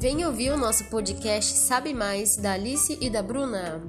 Venha ouvir o nosso podcast Sabe Mais da Alice e da Bruna.